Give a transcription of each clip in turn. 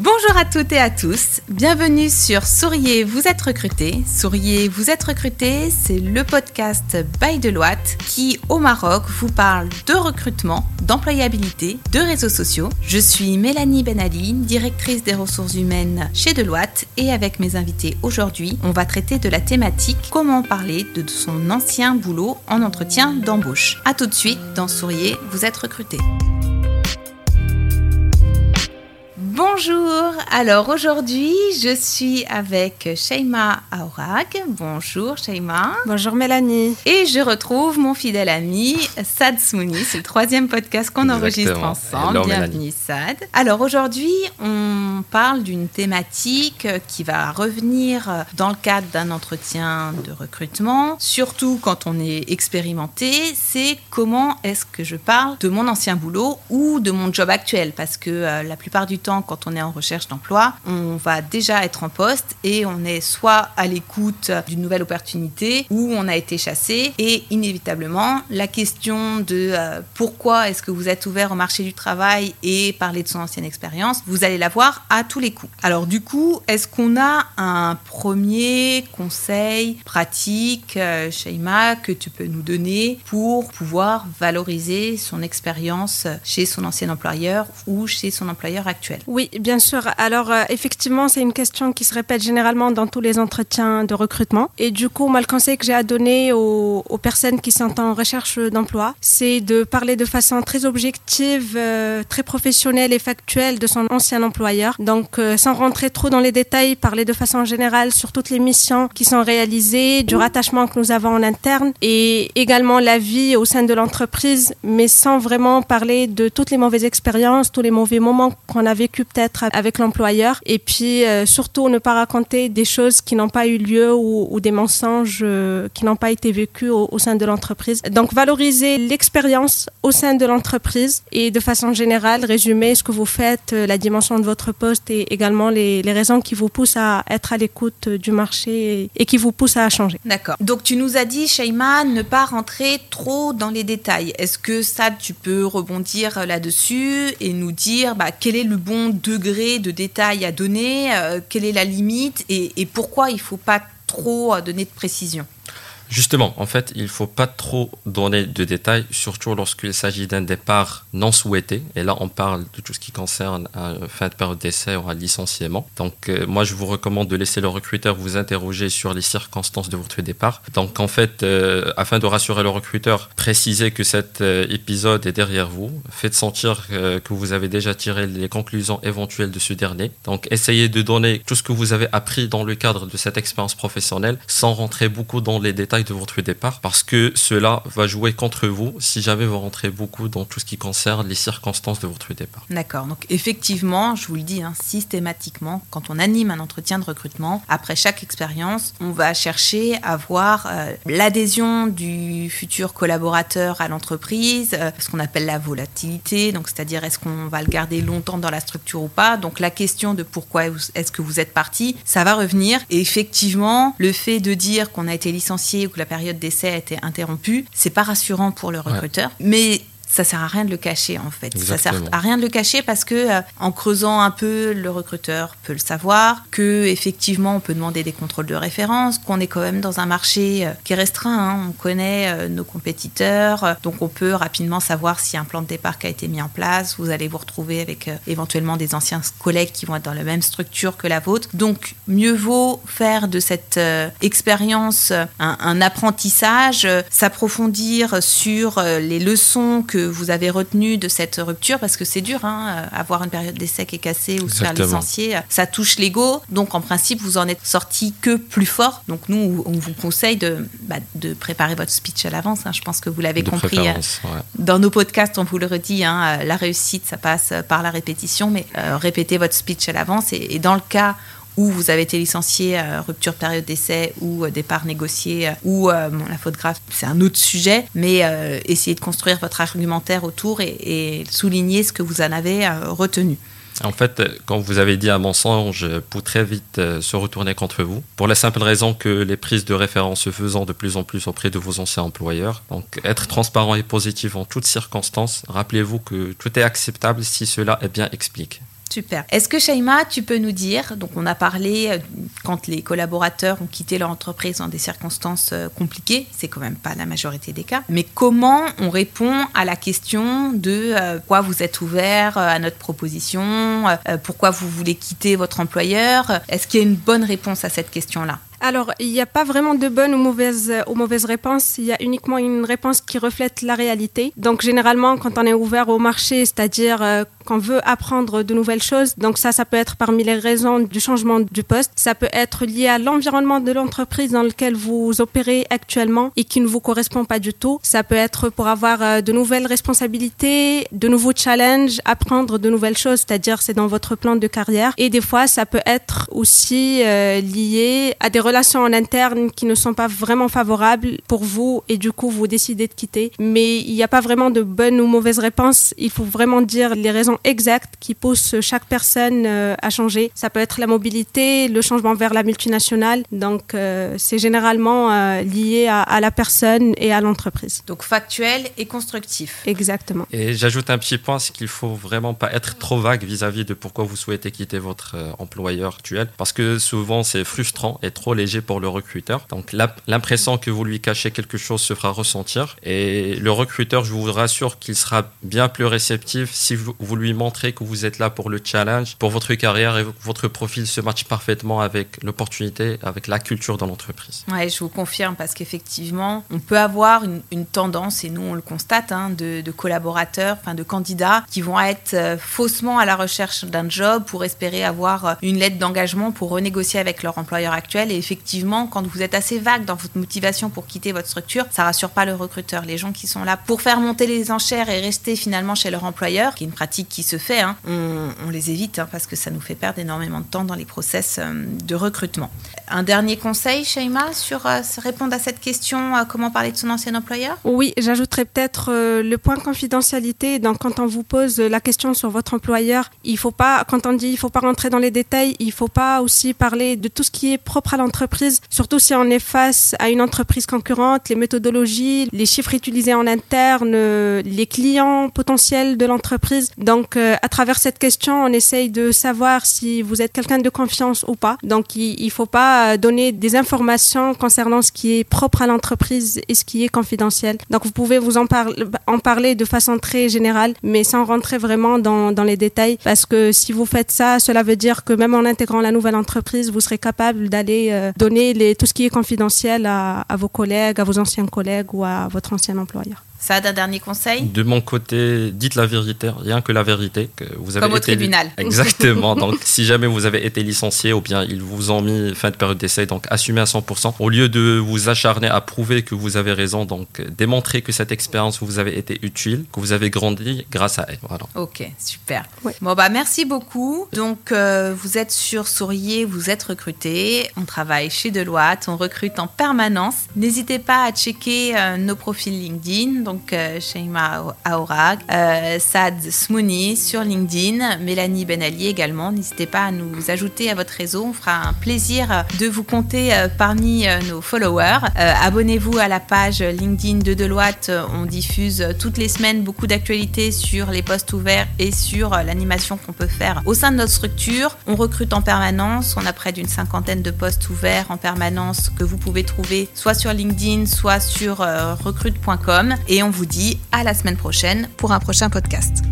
Bonjour à toutes et à tous, bienvenue sur Souriez, vous êtes recruté. Souriez, vous êtes recruté, c'est le podcast by Deloitte qui, au Maroc, vous parle de recrutement, d'employabilité, de réseaux sociaux. Je suis Mélanie Benali, directrice des ressources humaines chez Deloitte et avec mes invités aujourd'hui, on va traiter de la thématique comment parler de son ancien boulot en entretien d'embauche. A tout de suite dans Souriez, vous êtes recruté. Bonjour, alors aujourd'hui je suis avec Sheima Aurag. Bonjour Sheima. Bonjour Mélanie. Et je retrouve mon fidèle ami Sad Smouni. C'est le troisième podcast qu'on enregistre ensemble. Bienvenue Sad. Alors aujourd'hui on parle d'une thématique qui va revenir dans le cadre d'un entretien de recrutement, surtout quand on est expérimenté, c'est comment est-ce que je parle de mon ancien boulot ou de mon job actuel parce que euh, la plupart du temps quand on est en recherche d'emploi, on va déjà être en poste et on est soit à l'écoute d'une nouvelle opportunité ou on a été chassé. Et inévitablement, la question de euh, pourquoi est-ce que vous êtes ouvert au marché du travail et parler de son ancienne expérience, vous allez la voir à tous les coups. Alors du coup, est-ce qu'on a un premier conseil pratique, euh, Shaima, que tu peux nous donner pour pouvoir valoriser son expérience chez son ancien employeur ou chez son employeur actuel? Oui, bien sûr. Alors, euh, effectivement, c'est une question qui se répète généralement dans tous les entretiens de recrutement. Et du coup, moi, le conseil que j'ai à donner aux, personnes qui sont en recherche d'emploi, c'est de parler de façon très objective, euh, très professionnelle et factuelle de son ancien employeur. Donc, euh, sans rentrer trop dans les détails, parler de façon générale sur toutes les missions qui sont réalisées, du rattachement que nous avons en interne et également la vie au sein de l'entreprise, mais sans vraiment parler de toutes les mauvaises expériences, tous les mauvais moments qu'on a vécu peut-être avec l'employeur. Et puis euh, surtout ne pas raconter des choses qui n'ont pas eu lieu ou, des mensonges euh, qui n'ont pas été vécus au, sein de l'entreprise. Donc valoriser l'expérience au sein de l'entreprise et de façon générale résumer ce que vous faites, euh, la dimension de votre poste et également les, les raisons qui vous poussent à être à l'écoute du marché et, qui vous poussent à changer. D'accord. Donc tu nous as dit, Shaima, ne pas rentrer trop dans les détails. Est-ce que ça, tu peux rebondir là-dessus et nous dire bah, quel est le bon degré de détail à donner, euh, quelle est la limite et, pourquoi il ne faut pas trop euh, donner de précision Justement, en fait, il ne faut pas trop donner de détails, surtout lorsqu'il s'agit d'un départ non souhaité. Et là, on parle de tout ce qui concerne un fin de période d'essai ou un licenciement. Donc, euh, moi, je vous recommande de laisser le recruteur vous interroger sur les circonstances de votre départ. Donc, en fait, euh, afin de rassurer le recruteur, précisez que cet euh, épisode est derrière vous. Faites sentir que vous avez déjà tiré les conclusions éventuelles de ce dernier. Donc, essayez de donner tout ce que vous avez appris dans le cadre de cette expérience professionnelle sans rentrer beaucoup dans les détails de votre départ parce que cela va jouer contre vous si jamais vous rentrez beaucoup dans tout ce qui concerne les circonstances de votre départ. D'accord. Donc effectivement, je vous le dis, hein, systématiquement, quand on anime un entretien de recrutement, après chaque expérience, on va chercher à voir euh, l'adhésion du futur collaborateur à l'entreprise, euh, ce qu'on appelle la volatilité, donc c'est-à-dire est-ce qu'on va le garder longtemps dans la structure ou pas? Donc la question de pourquoi est-ce que vous êtes parti, ça va revenir. Et effectivement, le fait de dire qu'on a été licencié ou que la période d'essai a été interrompue, c'est pas rassurant pour le recruteur. Mais ça sert à rien de le cacher en fait. Ça sert à rien de le cacher parce que euh, en creusant un peu, le recruteur peut le savoir, que effectivement on peut demander des contrôles de référence, qu'on est quand même dans un marché euh, qui est restreint. Hein. On connaît euh, nos compétiteurs, donc on peut rapidement savoir si un plan de départ qui a été mis en place. Vous allez vous retrouver avec éventuellement des anciens collègues qui vont être dans la même structure que la vôtre. Donc mieux vaut faire de cette expérience un, un, apprentissage, s'approfondir sur les leçons que vous avez retenu de cette rupture Parce que c'est dur, hein, avoir une période d'essai qui est cassée ou se faire licencier, ça touche l'ego. Donc en principe, vous en êtes sorti que plus fort. Donc nous, on vous conseille de, bah, de préparer votre speech à l'avance. Hein. Je pense que vous l'avez compris. Euh, dans nos podcasts, on vous le redit, hein, la réussite, ça passe par la répétition, mais euh, répétez votre speech à l'avance. et dans le cas où vous avez été licencié, euh, rupture de période d'essai ou euh, départ négocié, euh, ou la faute grave, c'est un autre sujet, mais essayez de construire votre argumentaire autour et, souligner ce que vous en avez retenu. En fait, quand vous avez dit un mensonge peut très vite se retourner contre vous, pour la simple raison que les prises de référence se faisant de plus en plus auprès de vos anciens employeurs. Donc, être transparent et positif en toutes circonstances. Rappelez-vous que tout est acceptable si cela est bien expliqué. Super. Est-ce que Shaima, tu peux nous dire, donc on a parlé euh, quand les collaborateurs ont quitté leur entreprise dans des circonstances euh, compliquées, c'est quand même pas la majorité des cas, mais comment on répond à la question de euh, pourquoi vous êtes ouvert à notre proposition, pourquoi vous voulez quitter votre employeur? Est-ce qu'il y a une bonne réponse à cette question-là? Alors, il n'y a pas vraiment de bonne ou mauvaise, ou mauvaise réponse. Il y a uniquement une réponse qui reflète la réalité. Donc, généralement, quand on est ouvert au marché, c'est-à-dire euh, qu'on veut apprendre de nouvelles choses, donc ça, ça peut être parmi les raisons du changement du poste. Ça peut être lié à l'environnement de l'entreprise dans lequel vous opérez actuellement et qui ne vous correspond pas du tout. Ça peut être pour avoir euh, de nouvelles responsabilités, de nouveaux challenges, apprendre de nouvelles choses, c'est-à-dire c'est dans votre plan de carrière. Et des fois, ça peut être aussi euh, lié à des relations en interne qui ne sont pas vraiment favorables pour vous et du coup vous décidez de quitter. Mais il n'y a pas vraiment de bonne ou mauvaise réponse. Il faut vraiment dire les raisons exactes qui poussent chaque personne euh, à changer. Ça peut être la mobilité, le changement vers la multinationale. Donc euh, c'est généralement euh, lié à, à, la personne et à l'entreprise. Donc factuel et constructif. Exactement. Et j'ajoute un petit point, c'est qu'il faut vraiment pas être trop vague vis-à-vis -vis de pourquoi vous souhaitez quitter votre employeur actuel, parce que souvent c'est frustrant et trop léger pour le recruteur. Donc l'impression que vous lui cachez quelque chose se fera ressentir. Et le recruteur, je vous rassure qu'il sera bien plus réceptif si vous, lui montrez que vous êtes là pour le challenge, pour votre carrière et votre profil se match parfaitement avec l'opportunité, avec la culture dans l'entreprise. Ouais, je vous confirme parce qu'effectivement, on peut avoir une, tendance, et nous on le constate, hein, de, collaborateurs, enfin de candidats qui vont être euh, faussement à la recherche d'un job pour espérer avoir euh, une lettre d'engagement pour renégocier avec leur employeur actuel. Et effectivement, quand vous êtes assez vague dans votre motivation pour quitter votre structure, ça rassure pas le recruteur. Les gens qui sont là pour faire monter les enchères et rester finalement chez leur employeur, qui est une pratique qui se fait, hein, on, les évite hein, parce que ça nous fait perdre énormément de temps dans les process euh, de recrutement. Un dernier conseil, Shaima, sur euh, répondre à cette question, euh, comment parler de son ancien employeur? Oui, j'ajouterais peut-être le point confidentialité. Donc, quand on vous pose la question sur votre employeur, il faut pas, quand on dit il faut pas rentrer dans les détails, il faut pas aussi parler de tout ce qui est propre à l'entreprise surtout si on est face à une entreprise concurrente, les méthodologies, les chiffres utilisés en interne, les clients potentiels de l'entreprise. Donc, euh, à travers cette question, on essaye de savoir si vous êtes quelqu'un de confiance ou pas. Donc, il ne faut pas donner des informations concernant ce qui est propre à l'entreprise et ce qui est confidentiel. Donc, vous pouvez vous en, parler de façon très générale, mais sans rentrer vraiment dans, les détails, parce que si vous faites ça, cela veut dire que même en intégrant la nouvelle entreprise, vous serez capable d'aller euh, donner les, tout ce qui est confidentiel à, à vos collègues, à vos anciens collègues ou à votre ancien employeur. Ça d'un dernier conseil? De mon côté, dites la vérité, rien que la vérité. Que vous avez Comme au tribunal. Exactement. donc, si jamais vous avez été licencié ou bien ils vous ont mis fin de période d'essai, donc assumez à 100%. Au lieu de vous acharner à prouver que vous avez raison, donc démontrez que cette expérience vous avez été utile, que vous avez grandi grâce à elle. Voilà. Ok, super. Bon, bah merci beaucoup. Donc, euh, vous êtes sur Sourier, vous êtes recruté. On travaille chez Deloitte, on recrute en permanence. N'hésitez pas à checker euh, nos profils LinkedIn donc euh, Sheima Aourag, euh, Sad Smouni sur LinkedIn, Mélanie Benali également. N'hésitez pas à nous ajouter à votre réseau. On fera un plaisir de vous compter euh, parmi nos followers. Abonnez-vous à la page LinkedIn de Deloitte. On diffuse toutes les semaines beaucoup d'actualités sur les postes ouverts et sur l'animation qu'on peut faire au sein de notre structure. On recrute en permanence. On a près d'une cinquantaine de postes ouverts en permanence que vous pouvez trouver soit sur LinkedIn, soit sur recrute.com. Et et on vous dit à la semaine prochaine pour un prochain podcast.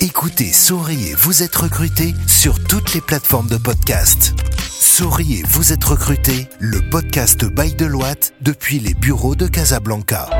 Écoutez Souriez, vous êtes recruté sur toutes les plateformes de podcast. Souriez, vous êtes recruté, le podcast by Deloitte depuis les bureaux de Casablanca.